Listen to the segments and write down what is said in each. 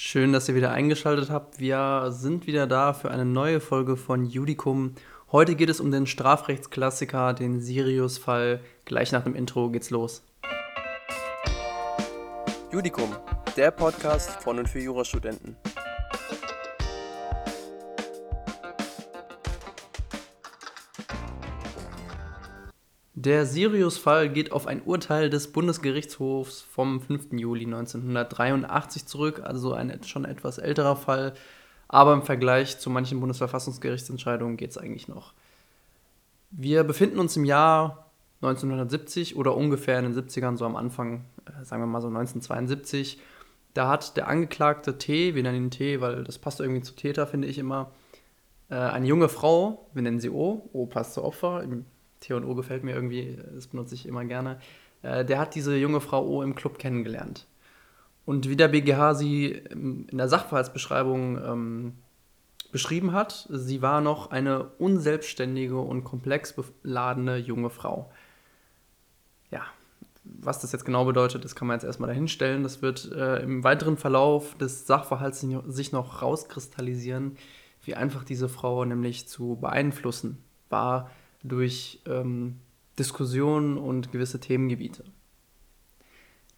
Schön, dass ihr wieder eingeschaltet habt. Wir sind wieder da für eine neue Folge von Judicum. Heute geht es um den Strafrechtsklassiker, den Sirius-Fall. Gleich nach dem Intro geht's los. Judicum, der Podcast von und für Jurastudenten. Der Sirius-Fall geht auf ein Urteil des Bundesgerichtshofs vom 5. Juli 1983 zurück, also ein schon etwas älterer Fall, aber im Vergleich zu manchen Bundesverfassungsgerichtsentscheidungen geht es eigentlich noch. Wir befinden uns im Jahr 1970 oder ungefähr in den 70ern, so am Anfang, äh, sagen wir mal so 1972. Da hat der Angeklagte T, wir nennen ihn T, weil das passt irgendwie zu Täter, finde ich immer, äh, eine junge Frau, wir nennen sie O, O passt zu Opfer, und O gefällt mir irgendwie, das benutze ich immer gerne. Äh, der hat diese junge Frau O im Club kennengelernt. Und wie der BGH sie in der Sachverhaltsbeschreibung ähm, beschrieben hat, sie war noch eine unselbstständige und komplex beladene junge Frau. Ja, was das jetzt genau bedeutet, das kann man jetzt erstmal dahinstellen. Das wird äh, im weiteren Verlauf des Sachverhalts sich noch rauskristallisieren, wie einfach diese Frau nämlich zu beeinflussen war durch ähm, Diskussionen und gewisse Themengebiete.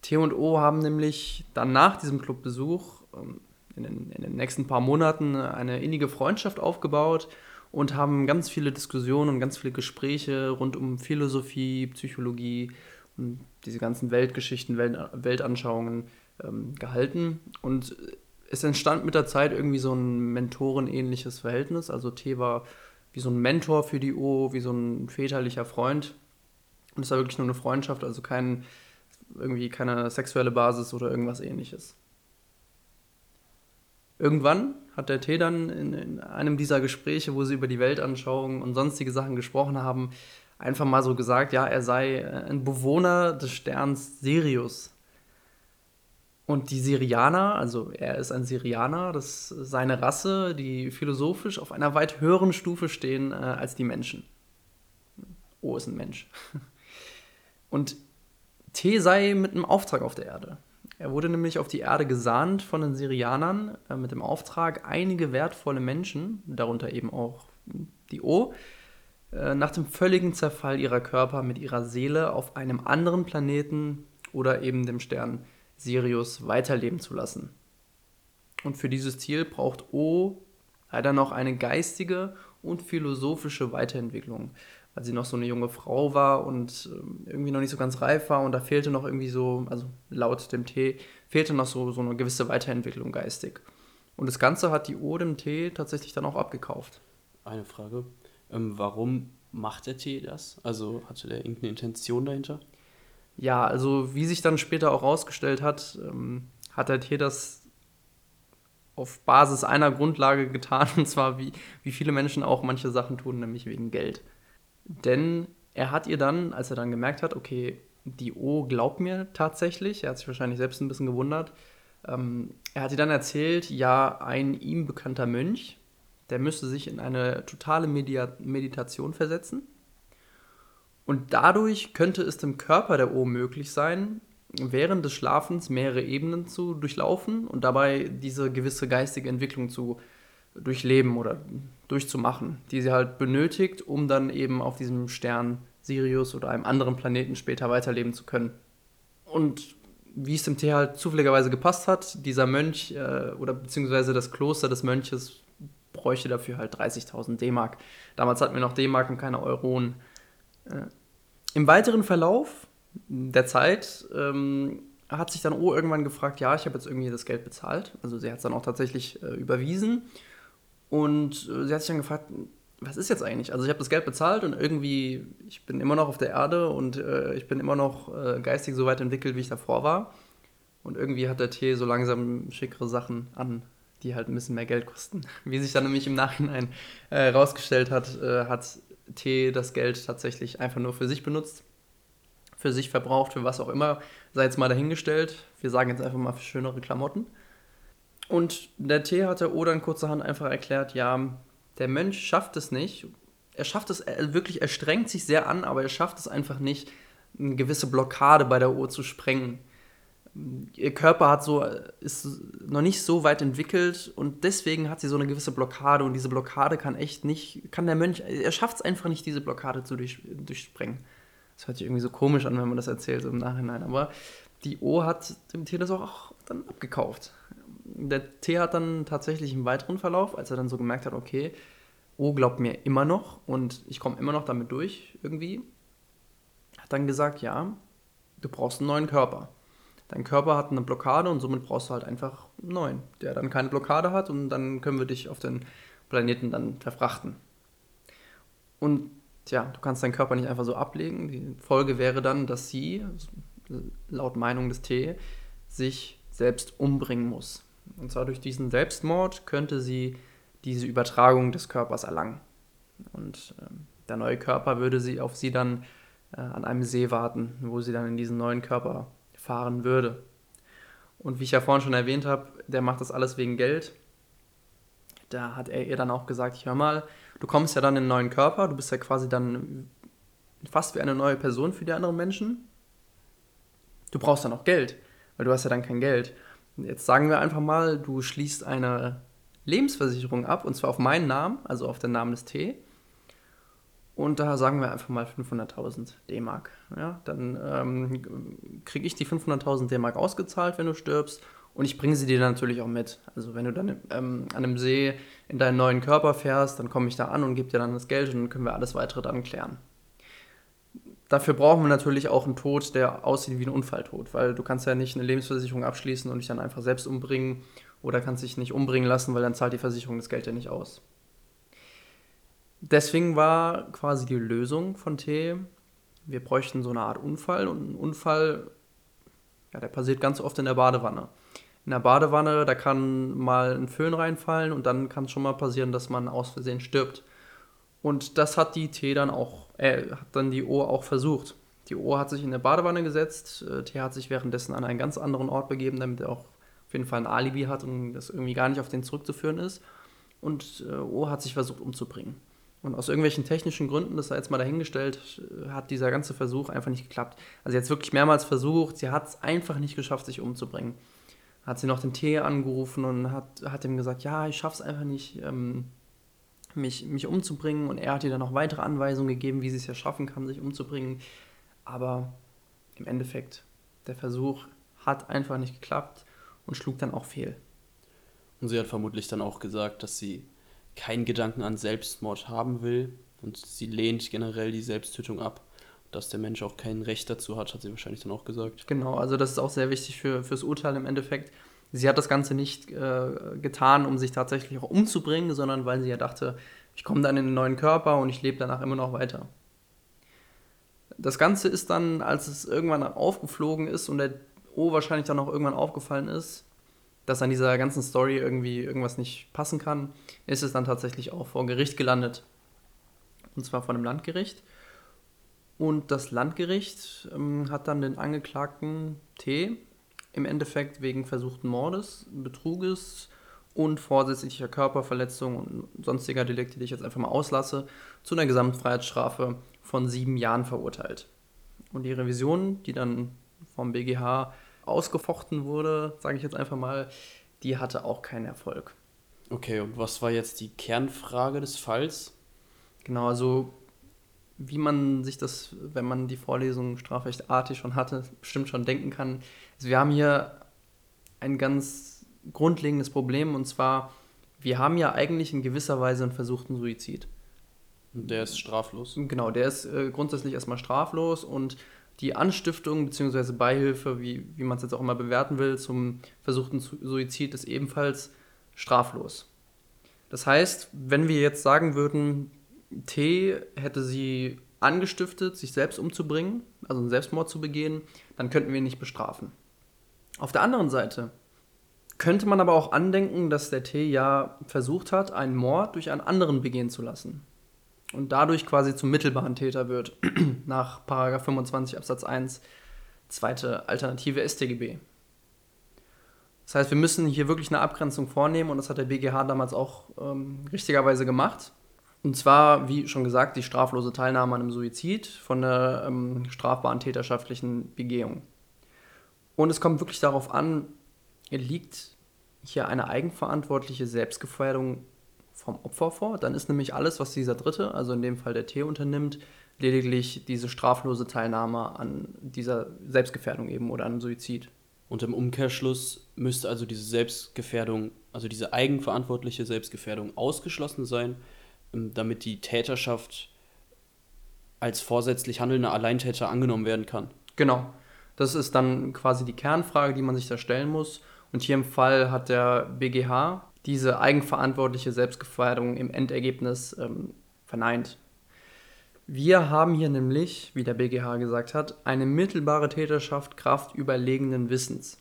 T und O haben nämlich dann nach diesem Clubbesuch ähm, in, den, in den nächsten paar Monaten eine innige Freundschaft aufgebaut und haben ganz viele Diskussionen und ganz viele Gespräche rund um Philosophie, Psychologie und diese ganzen Weltgeschichten, Welt, Weltanschauungen ähm, gehalten. Und es entstand mit der Zeit irgendwie so ein mentorenähnliches Verhältnis. Also T war wie so ein Mentor für die O, wie so ein väterlicher Freund. Und es war wirklich nur eine Freundschaft, also kein, irgendwie keine sexuelle Basis oder irgendwas ähnliches. Irgendwann hat der T dann in, in, einem dieser Gespräche, wo sie über die Weltanschauung und sonstige Sachen gesprochen haben, einfach mal so gesagt, ja, er sei ein Bewohner des Sterns Sirius. Und die Syrianer, also er ist ein Syrianer, das ist seine Rasse, die philosophisch auf einer weit höheren Stufe stehen äh, als die Menschen. O ist ein Mensch. Und T sei mit einem Auftrag auf der Erde. Er wurde nämlich auf die Erde gesandt von den Syrianern äh, mit dem Auftrag, einige wertvolle Menschen, darunter eben auch die O, äh, nach dem völligen Zerfall ihrer Körper mit ihrer Seele auf einem anderen Planeten oder eben dem Stern Sirius weiterleben zu lassen. Und für dieses Ziel braucht O leider noch eine geistige und philosophische Weiterentwicklung, weil sie noch so eine junge Frau war und ähm, irgendwie noch nicht so ganz reif war und da fehlte noch irgendwie so, also laut dem T, fehlte noch so, so eine gewisse Weiterentwicklung geistig. Und das Ganze hat die O dem T tatsächlich dann auch abgekauft. Eine Frage, ähm, warum macht der T das? Also hatte der irgendeine Intention dahinter? Ja, also wie sich dann später auch rausgestellt hat, ähm, hat er hier das auf Basis einer Grundlage getan, und zwar wie, wie viele Menschen auch manche Sachen tun, nämlich wegen Geld. Denn er hat ihr dann, als er dann gemerkt hat, okay, die O glaubt mir tatsächlich, er hat sich wahrscheinlich selbst ein bisschen gewundert, ähm, er hat ihr dann erzählt, ja, ein ihm bekannter Mönch, der müsste sich in eine totale Media Meditation versetzen und dadurch könnte es dem Körper der O möglich sein, während des Schlafens mehrere Ebenen zu durchlaufen und dabei diese gewisse geistige Entwicklung zu durchleben oder durchzumachen, die sie halt benötigt, um dann eben auf diesem Stern Sirius oder einem anderen Planeten später weiterleben zu können. Und wie es dem Tee halt zufälligerweise gepasst hat, dieser Mönch äh, oder beziehungsweise das Kloster des Mönches bräuchte dafür halt 30.000 D-Mark. Damals hatten wir noch D-Mark und keine Euronen. Äh, im weiteren Verlauf der Zeit ähm, hat sich dann O irgendwann gefragt, ja, ich habe jetzt irgendwie das Geld bezahlt. Also sie hat es dann auch tatsächlich äh, überwiesen. Und äh, sie hat sich dann gefragt, was ist jetzt eigentlich? Also ich habe das Geld bezahlt und irgendwie, ich bin immer noch auf der Erde und äh, ich bin immer noch äh, geistig so weit entwickelt, wie ich davor war. Und irgendwie hat der T so langsam schickere Sachen an, die halt ein bisschen mehr Geld kosten. Wie sich dann nämlich im Nachhinein herausgestellt äh, hat, äh, hat T das Geld tatsächlich einfach nur für sich benutzt, für sich verbraucht, für was auch immer, sei jetzt mal dahingestellt. Wir sagen jetzt einfach mal für schönere Klamotten. Und der T hatte O dann kurzerhand einfach erklärt, ja, der Mönch schafft es nicht. Er schafft es er wirklich, er strengt sich sehr an, aber er schafft es einfach nicht, eine gewisse Blockade bei der O zu sprengen. Ihr Körper hat so, ist noch nicht so weit entwickelt und deswegen hat sie so eine gewisse Blockade und diese Blockade kann echt nicht, kann der Mönch, er schafft es einfach nicht, diese Blockade zu durch, durchsprengen. Das hört sich irgendwie so komisch an, wenn man das erzählt im Nachhinein, aber die O hat dem Tier das auch dann abgekauft. Der T hat dann tatsächlich im weiteren Verlauf, als er dann so gemerkt hat, okay, O glaubt mir immer noch und ich komme immer noch damit durch irgendwie, hat dann gesagt, ja, du brauchst einen neuen Körper dein Körper hat eine Blockade und somit brauchst du halt einfach einen neuen, der dann keine Blockade hat und dann können wir dich auf den Planeten dann verfrachten. Und ja, du kannst deinen Körper nicht einfach so ablegen. Die Folge wäre dann, dass sie, laut Meinung des T, sich selbst umbringen muss. Und zwar durch diesen Selbstmord könnte sie diese Übertragung des Körpers erlangen. Und äh, der neue Körper würde sie auf sie dann äh, an einem See warten, wo sie dann in diesen neuen Körper fahren würde. Und wie ich ja vorhin schon erwähnt habe, der macht das alles wegen Geld. Da hat er ihr dann auch gesagt, hör mal, du kommst ja dann in einen neuen Körper, du bist ja quasi dann fast wie eine neue Person für die anderen Menschen. Du brauchst dann auch Geld, weil du hast ja dann kein Geld. Jetzt sagen wir einfach mal, du schließt eine Lebensversicherung ab, und zwar auf meinen Namen, also auf den Namen des T. Und da sagen wir einfach mal 500.000 D-Mark. Ja, dann ähm, kriege ich die 500.000 D-Mark ausgezahlt, wenn du stirbst. Und ich bringe sie dir natürlich auch mit. Also wenn du dann ähm, an einem See in deinen neuen Körper fährst, dann komme ich da an und gebe dir dann das Geld und dann können wir alles weitere dann klären. Dafür brauchen wir natürlich auch einen Tod, der aussieht wie ein Unfalltod, weil du kannst ja nicht eine Lebensversicherung abschließen und dich dann einfach selbst umbringen oder kannst dich nicht umbringen lassen, weil dann zahlt die Versicherung das Geld ja nicht aus. Deswegen war quasi die Lösung von T, wir bräuchten so eine Art Unfall und ein Unfall, ja, der passiert ganz oft in der Badewanne. In der Badewanne, da kann mal ein Föhn reinfallen und dann kann es schon mal passieren, dass man aus Versehen stirbt. Und das hat die T dann auch, äh, hat dann die O auch versucht. Die O hat sich in der Badewanne gesetzt, äh, T hat sich währenddessen an einen ganz anderen Ort begeben, damit er auch auf jeden Fall ein Alibi hat und das irgendwie gar nicht auf den zurückzuführen ist. Und äh, O hat sich versucht umzubringen. Und aus irgendwelchen technischen Gründen, das sei jetzt mal dahingestellt, hat dieser ganze Versuch einfach nicht geklappt. Also sie hat es wirklich mehrmals versucht, sie hat es einfach nicht geschafft, sich umzubringen. Hat sie noch den T angerufen und hat, hat ihm gesagt, ja, ich schaff's einfach nicht, ähm, mich, mich umzubringen. Und er hat ihr dann noch weitere Anweisungen gegeben, wie sie es ja schaffen kann, sich umzubringen. Aber im Endeffekt, der Versuch hat einfach nicht geklappt und schlug dann auch fehl. Und sie hat vermutlich dann auch gesagt, dass sie keinen Gedanken an Selbstmord haben will und sie lehnt generell die Selbsttötung ab. Dass der Mensch auch kein Recht dazu hat, hat sie wahrscheinlich dann auch gesagt. Genau, also das ist auch sehr wichtig für, fürs Urteil im Endeffekt. Sie hat das Ganze nicht äh, getan, um sich tatsächlich auch umzubringen, sondern weil sie ja dachte, ich komme dann in einen neuen Körper und ich lebe danach immer noch weiter. Das Ganze ist dann, als es irgendwann aufgeflogen ist und der O wahrscheinlich dann auch irgendwann aufgefallen ist, dass an dieser ganzen Story irgendwie irgendwas nicht passen kann, ist es dann tatsächlich auch vor Gericht gelandet. Und zwar vor einem Landgericht. Und das Landgericht ähm, hat dann den Angeklagten T im Endeffekt wegen versuchten Mordes, Betruges und vorsätzlicher Körperverletzung und sonstiger Delikte, die ich jetzt einfach mal auslasse, zu einer Gesamtfreiheitsstrafe von sieben Jahren verurteilt. Und die Revision, die dann vom BGH ausgefochten wurde, sage ich jetzt einfach mal, die hatte auch keinen Erfolg. Okay, und was war jetzt die Kernfrage des Falls? Genau, also wie man sich das, wenn man die Vorlesung Strafrecht AT schon hatte, bestimmt schon denken kann. Also wir haben hier ein ganz grundlegendes Problem und zwar, wir haben ja eigentlich in gewisser Weise einen versuchten Suizid. Der ist straflos. Genau, der ist äh, grundsätzlich erstmal straflos und die Anstiftung bzw. Beihilfe, wie, wie man es jetzt auch immer bewerten will, zum versuchten Suizid ist ebenfalls straflos. Das heißt, wenn wir jetzt sagen würden, T hätte sie angestiftet, sich selbst umzubringen, also einen Selbstmord zu begehen, dann könnten wir ihn nicht bestrafen. Auf der anderen Seite könnte man aber auch andenken, dass der T ja versucht hat, einen Mord durch einen anderen begehen zu lassen und dadurch quasi zum mittelbaren Täter wird, nach 25 Absatz 1, zweite Alternative StGB. Das heißt, wir müssen hier wirklich eine Abgrenzung vornehmen und das hat der BGH damals auch ähm, richtigerweise gemacht. Und zwar, wie schon gesagt, die straflose Teilnahme an einem Suizid von der ähm, strafbaren täterschaftlichen Begehung. Und es kommt wirklich darauf an, liegt hier eine eigenverantwortliche Selbstgefährdung vom Opfer vor. Dann ist nämlich alles, was dieser Dritte, also in dem Fall der T unternimmt, lediglich diese straflose Teilnahme an dieser Selbstgefährdung eben oder an Suizid. Und im Umkehrschluss müsste also diese Selbstgefährdung, also diese eigenverantwortliche Selbstgefährdung ausgeschlossen sein, ähm, damit die Täterschaft als vorsätzlich handelnder Alleintäter angenommen werden kann. Genau. Das ist dann quasi die Kernfrage, die man sich da stellen muss. Und hier im Fall hat der BGH diese eigenverantwortliche Selbstgefährdung im Endergebnis ähm, verneint. Wir haben hier nämlich, wie der BGH gesagt hat, eine mittelbare Täterschaft Kraft überlegenen Wissens.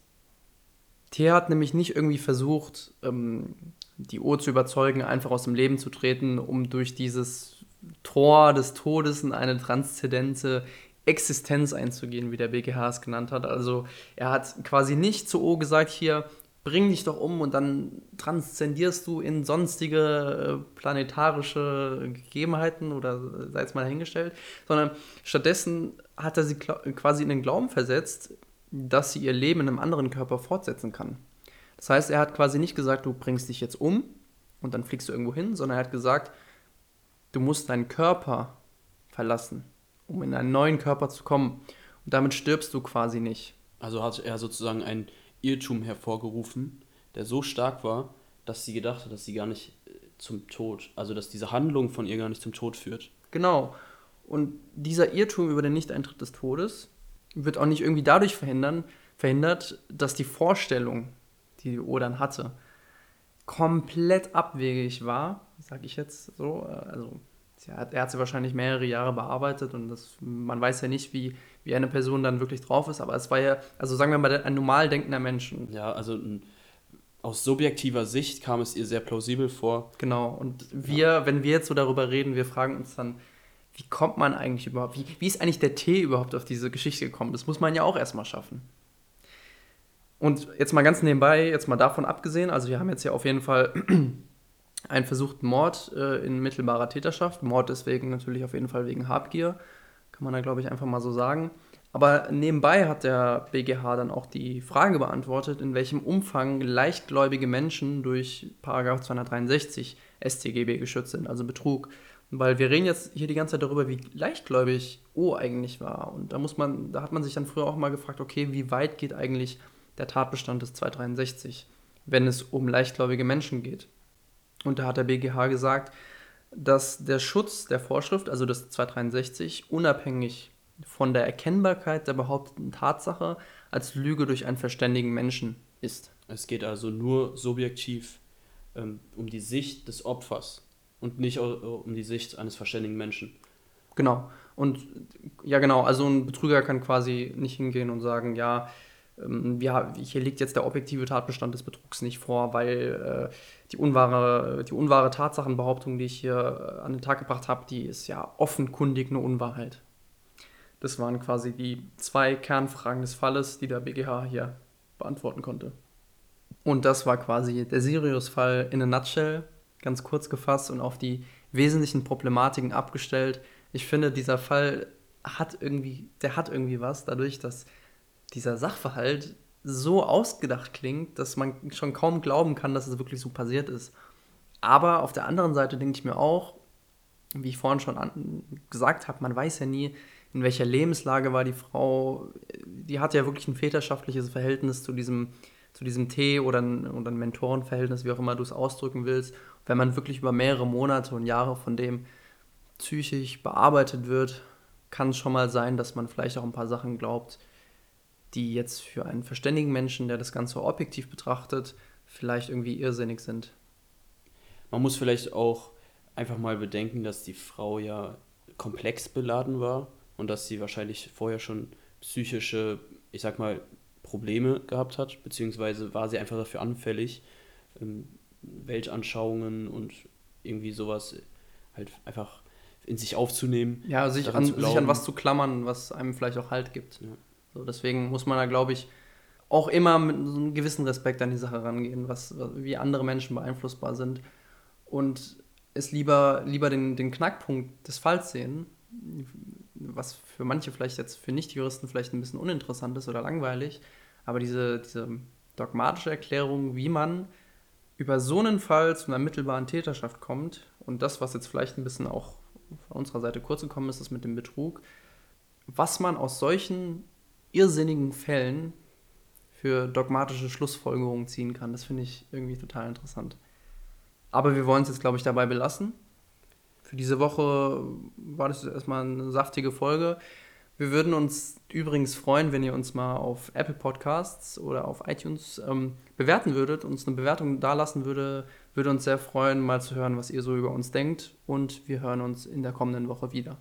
T hat nämlich nicht irgendwie versucht, ähm, die Uhr zu überzeugen, einfach aus dem Leben zu treten, um durch dieses Tor des Todes in eine transzendente Existenz einzugehen, wie der BGH es genannt hat. Also er hat quasi nicht zu O gesagt, hier, bring dich doch um und dann transzendierst du in sonstige äh, planetarische Gegebenheiten oder sei es mal dahingestellt, sondern stattdessen hat er sie quasi in den Glauben versetzt, dass sie ihr Leben in einem anderen Körper fortsetzen kann. Das heißt, er hat quasi nicht gesagt, du bringst dich jetzt um und dann fliegst du irgendwo hin, sondern er hat gesagt, du musst deinen Körper verlassen, um in einen neuen Körper zu kommen. Und damit stirbst du quasi nicht. Also hat er sozusagen ein Irrtum hervorgerufen, der so stark war, dass sie gedacht hat, dass sie gar nicht äh, zum Tod, also dass diese Handlung von ihr gar nicht zum Tod führt. Genau. Und dieser Irrtum über den Nichteintritt des Todes wird auch nicht irgendwie dadurch verhindern, verhindert, dass die Vorstellung, die die O dann hatte, komplett abwegig war, sage ich jetzt so. Äh, also er hat sie wahrscheinlich mehrere Jahre bearbeitet und das, man weiß ja nicht, wie, wie eine Person dann wirklich drauf ist, aber es war ja, also sagen wir mal, ein normal denkender Mensch. Ja, also aus subjektiver Sicht kam es ihr sehr plausibel vor. Genau, und wir, ja. wenn wir jetzt so darüber reden, wir fragen uns dann, wie kommt man eigentlich überhaupt, wie, wie ist eigentlich der T überhaupt auf diese Geschichte gekommen? Das muss man ja auch erstmal schaffen. Und jetzt mal ganz nebenbei, jetzt mal davon abgesehen, also wir haben jetzt ja auf jeden Fall einen versuchten Mord äh, in mittelbarer Täterschaft. Mord deswegen natürlich auf jeden Fall wegen Habgier. Kann man da, glaube ich, einfach mal so sagen. Aber nebenbei hat der BGH dann auch die Frage beantwortet, in welchem Umfang leichtgläubige Menschen durch 263 StGB geschützt sind, also Betrug. Weil wir reden jetzt hier die ganze Zeit darüber, wie leichtgläubig O eigentlich war. Und da muss man, da hat man sich dann früher auch mal gefragt, okay, wie weit geht eigentlich der Tatbestand des 263, wenn es um leichtgläubige Menschen geht? Und da hat der BGH gesagt, dass der Schutz der Vorschrift, also des 263, unabhängig von der Erkennbarkeit der behaupteten Tatsache als Lüge durch einen verständigen Menschen ist. Es geht also nur subjektiv ähm, um die Sicht des Opfers und nicht um die Sicht eines verständigen Menschen. Genau. Und ja, genau, also ein Betrüger kann quasi nicht hingehen und sagen, ja, ja, hier liegt jetzt der objektive Tatbestand des Betrugs nicht vor, weil äh, die, unwahre, die unwahre Tatsachenbehauptung, die ich hier äh, an den Tag gebracht habe, die ist ja offenkundig eine Unwahrheit. Das waren quasi die zwei Kernfragen des Falles, die der BGH hier beantworten konnte. Und das war quasi der Sirius-Fall in a nutshell, ganz kurz gefasst und auf die wesentlichen Problematiken abgestellt. Ich finde, dieser Fall hat irgendwie, der hat irgendwie was, dadurch, dass dieser Sachverhalt so ausgedacht klingt, dass man schon kaum glauben kann, dass es wirklich so passiert ist. Aber auf der anderen Seite denke ich mir auch, wie ich vorhin schon gesagt habe, man weiß ja nie, in welcher Lebenslage war die Frau. Die hat ja wirklich ein väterschaftliches Verhältnis zu diesem, zu diesem Tee oder ein, oder ein Mentorenverhältnis, wie auch immer du es ausdrücken willst. Wenn man wirklich über mehrere Monate und Jahre von dem psychisch bearbeitet wird, kann es schon mal sein, dass man vielleicht auch ein paar Sachen glaubt, die jetzt für einen verständigen Menschen, der das Ganze objektiv betrachtet, vielleicht irgendwie irrsinnig sind. Man muss vielleicht auch einfach mal bedenken, dass die Frau ja komplex beladen war und dass sie wahrscheinlich vorher schon psychische, ich sag mal, Probleme gehabt hat, beziehungsweise war sie einfach dafür anfällig, ähm, Weltanschauungen und irgendwie sowas halt einfach in sich aufzunehmen. Ja, sich an, sich an was zu klammern, was einem vielleicht auch Halt gibt. Ja. So, deswegen muss man da, glaube ich, auch immer mit so einem gewissen Respekt an die Sache rangehen, was, wie andere Menschen beeinflussbar sind. Und es lieber, lieber den, den Knackpunkt des Falls sehen, was für manche vielleicht jetzt für Nicht-Juristen vielleicht ein bisschen uninteressant ist oder langweilig, Aber diese, diese dogmatische Erklärung, wie man über so einen Fall zu einer mittelbaren Täterschaft kommt und das, was jetzt vielleicht ein bisschen auch von unserer Seite kurz gekommen ist, ist mit dem Betrug, was man aus solchen irrsinnigen Fällen für dogmatische Schlussfolgerungen ziehen kann, das finde ich irgendwie total interessant. Aber wir wollen es jetzt, glaube ich, dabei belassen. Für diese Woche war das erstmal eine saftige Folge. Wir würden uns übrigens freuen, wenn ihr uns mal auf Apple Podcasts oder auf iTunes ähm, bewerten würdet, uns eine Bewertung dalassen würde. Würde uns sehr freuen, mal zu hören, was ihr so über uns denkt. Und wir hören uns in der kommenden Woche wieder.